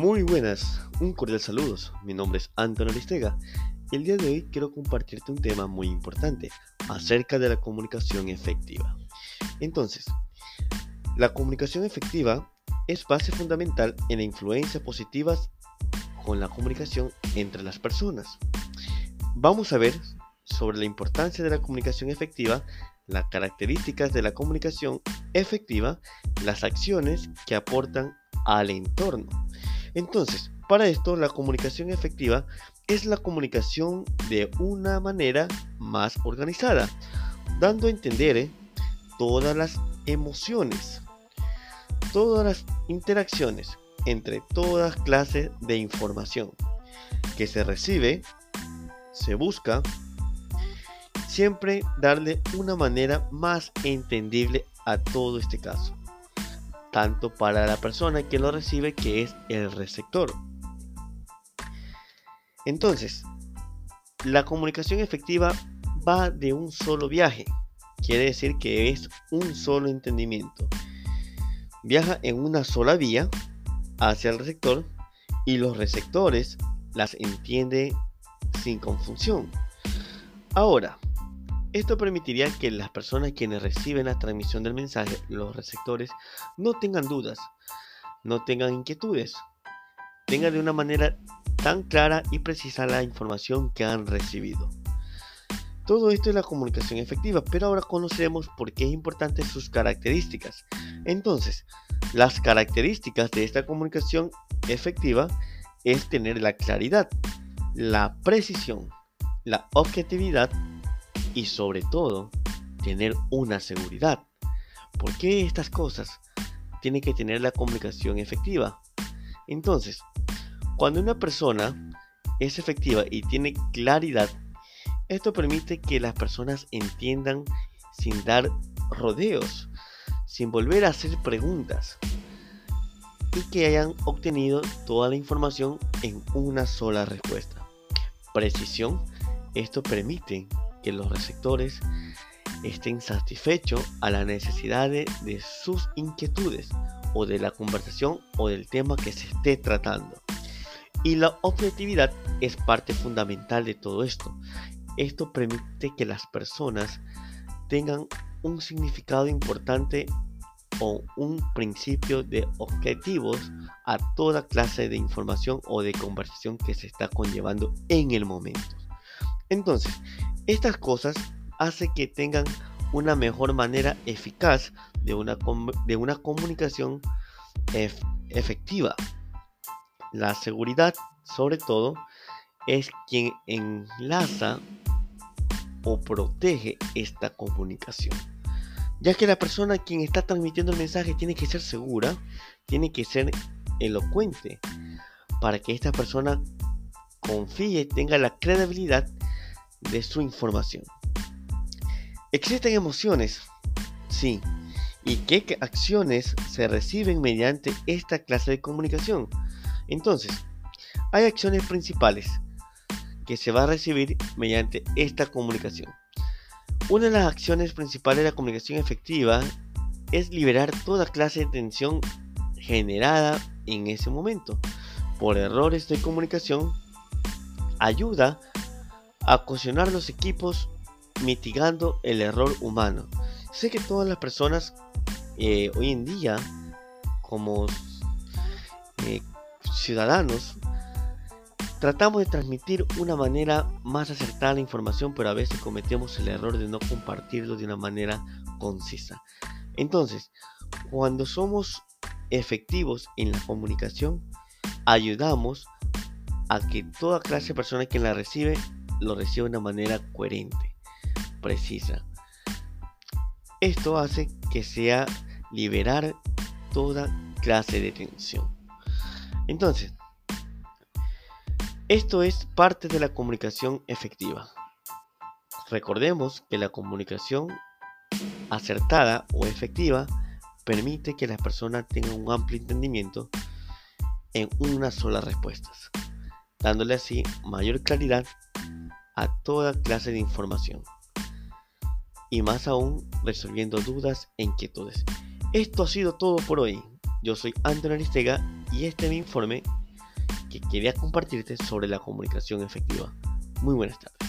Muy buenas, un cordial saludos. Mi nombre es Antonio Aristega. El día de hoy quiero compartirte un tema muy importante acerca de la comunicación efectiva. Entonces, la comunicación efectiva es base fundamental en la influencia positiva con la comunicación entre las personas. Vamos a ver sobre la importancia de la comunicación efectiva, las características de la comunicación efectiva, las acciones que aportan al entorno. Entonces, para esto, la comunicación efectiva es la comunicación de una manera más organizada, dando a entender eh, todas las emociones, todas las interacciones entre todas clases de información que se recibe, se busca, siempre darle una manera más entendible a todo este caso tanto para la persona que lo recibe que es el receptor. Entonces, la comunicación efectiva va de un solo viaje, quiere decir que es un solo entendimiento. Viaja en una sola vía hacia el receptor y los receptores las entienden sin confusión. Ahora, esto permitiría que las personas quienes reciben la transmisión del mensaje, los receptores, no tengan dudas, no tengan inquietudes, tengan de una manera tan clara y precisa la información que han recibido. Todo esto es la comunicación efectiva, pero ahora conoceremos por qué es importante sus características. Entonces, las características de esta comunicación efectiva es tener la claridad, la precisión, la objetividad y sobre todo tener una seguridad. ¿Por qué estas cosas tienen que tener la comunicación efectiva? Entonces, cuando una persona es efectiva y tiene claridad, esto permite que las personas entiendan sin dar rodeos, sin volver a hacer preguntas y que hayan obtenido toda la información en una sola respuesta. Precisión, esto permite que los receptores estén satisfechos a las necesidades de sus inquietudes o de la conversación o del tema que se esté tratando. Y la objetividad es parte fundamental de todo esto. Esto permite que las personas tengan un significado importante o un principio de objetivos a toda clase de información o de conversación que se está conllevando en el momento. Entonces, estas cosas hacen que tengan una mejor manera eficaz de una, de una comunicación efectiva. La seguridad, sobre todo, es quien enlaza o protege esta comunicación. Ya que la persona quien está transmitiendo el mensaje tiene que ser segura, tiene que ser elocuente, para que esta persona confíe y tenga la credibilidad de su información. ¿Existen emociones? Sí. ¿Y qué acciones se reciben mediante esta clase de comunicación? Entonces, hay acciones principales que se va a recibir mediante esta comunicación. Una de las acciones principales de la comunicación efectiva es liberar toda clase de tensión generada en ese momento por errores de comunicación. Ayuda a cocinar los equipos mitigando el error humano. Sé que todas las personas eh, hoy en día, como eh, ciudadanos, tratamos de transmitir una manera más acertada la información, pero a veces cometemos el error de no compartirlo de una manera concisa. Entonces, cuando somos efectivos en la comunicación, ayudamos a que toda clase de persona que la recibe lo recibe de una manera coherente, precisa. Esto hace que sea liberar toda clase de tensión. Entonces, esto es parte de la comunicación efectiva. Recordemos que la comunicación acertada o efectiva permite que las personas tengan un amplio entendimiento en una sola respuesta, dándole así mayor claridad a toda clase de información. Y más aún resolviendo dudas e inquietudes. Esto ha sido todo por hoy. Yo soy Antonio Aristega y este es mi informe que quería compartirte sobre la comunicación efectiva. Muy buenas tardes.